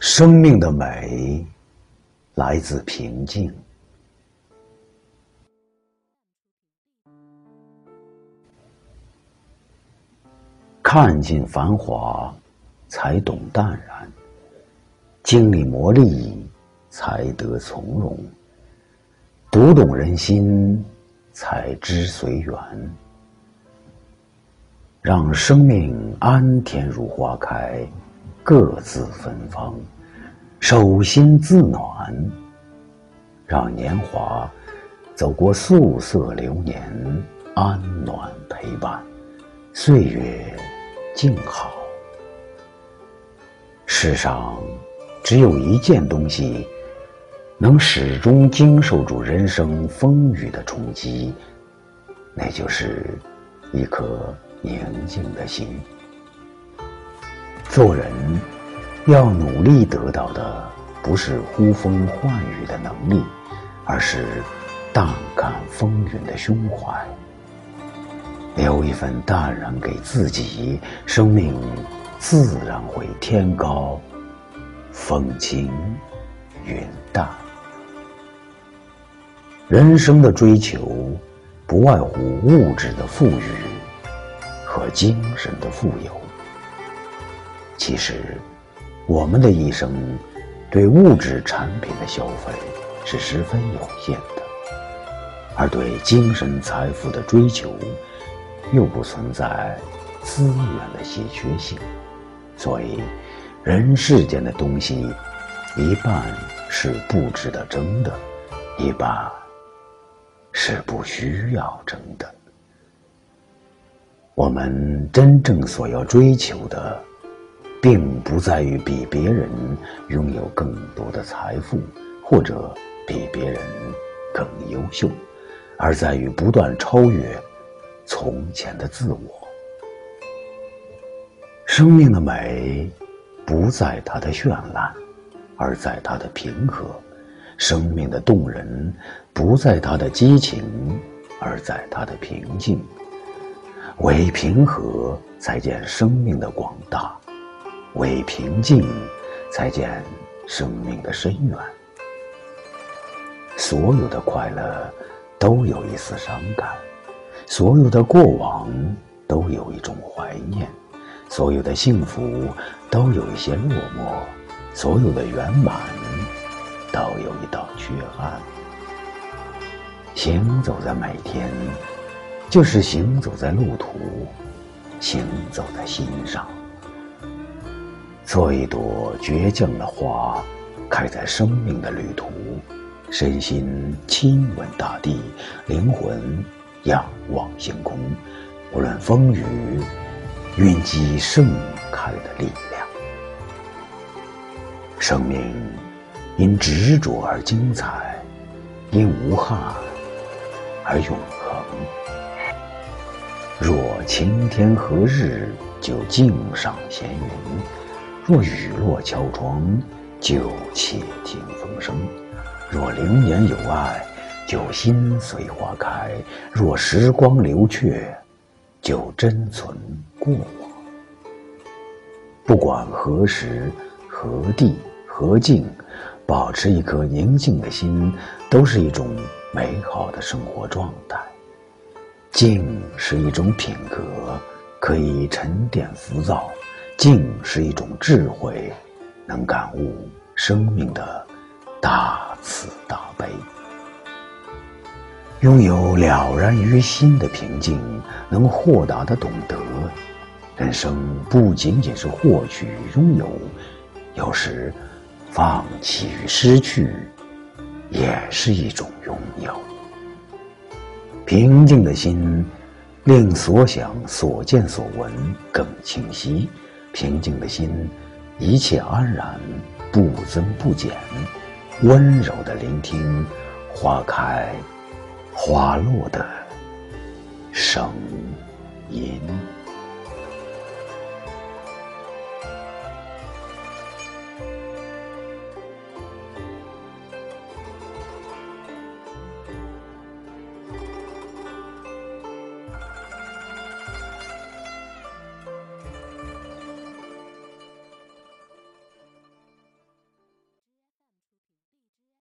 生命的美来自平静。看尽繁华，才懂淡然；经历磨砺，才得从容；读懂人心，才知随缘。让生命安恬如花开，各自芬芳，手心自暖。让年华走过素色流年，安暖陪伴，岁月静好。世上只有一件东西，能始终经受住人生风雨的冲击，那就是一颗。宁静的心，做人要努力得到的不是呼风唤雨的能力，而是淡看风云的胸怀。留一份淡然给自己，生命自然会天高风轻云淡。人生的追求，不外乎物质的富裕。和精神的富有，其实，我们的一生对物质产品的消费是十分有限的，而对精神财富的追求又不存在资源的稀缺性，所以，人世间的东西一半是不值得争的，一半是不需要争的。我们真正所要追求的，并不在于比别人拥有更多的财富，或者比别人更优秀，而在于不断超越从前的自我。生命的美，不在它的绚烂，而在它的平和；生命的动人，不在它的激情，而在它的平静。唯平和，才见生命的广大；为平静，才见生命的深远。所有的快乐，都有一丝伤感；所有的过往，都有一种怀念；所有的幸福，都有一些落寞；所有的圆满，都有一道缺憾。行走在每天。就是行走在路途，行走在心上。做一朵倔强的花，开在生命的旅途，身心亲吻大地，灵魂仰望星空。无论风雨，蕴积盛开的力量。生命因执着而精彩，因无憾而永恒。若晴天何日，就静赏闲云；若雨落敲窗，就且听风声；若流年有爱，就心随花开；若时光流却，就珍存过往。不管何时、何地、何境，保持一颗宁静的心，都是一种美好的生活状态。静是一种品格，可以沉淀浮躁；静是一种智慧，能感悟生命的大慈大悲。拥有了然于心的平静，能豁达的懂得，人生不仅仅是获取与拥有，有时放弃与失去，也是一种拥有。平静的心，令所想、所见、所闻更清晰。平静的心，一切安然，不增不减。温柔的聆听，花开花落的声音。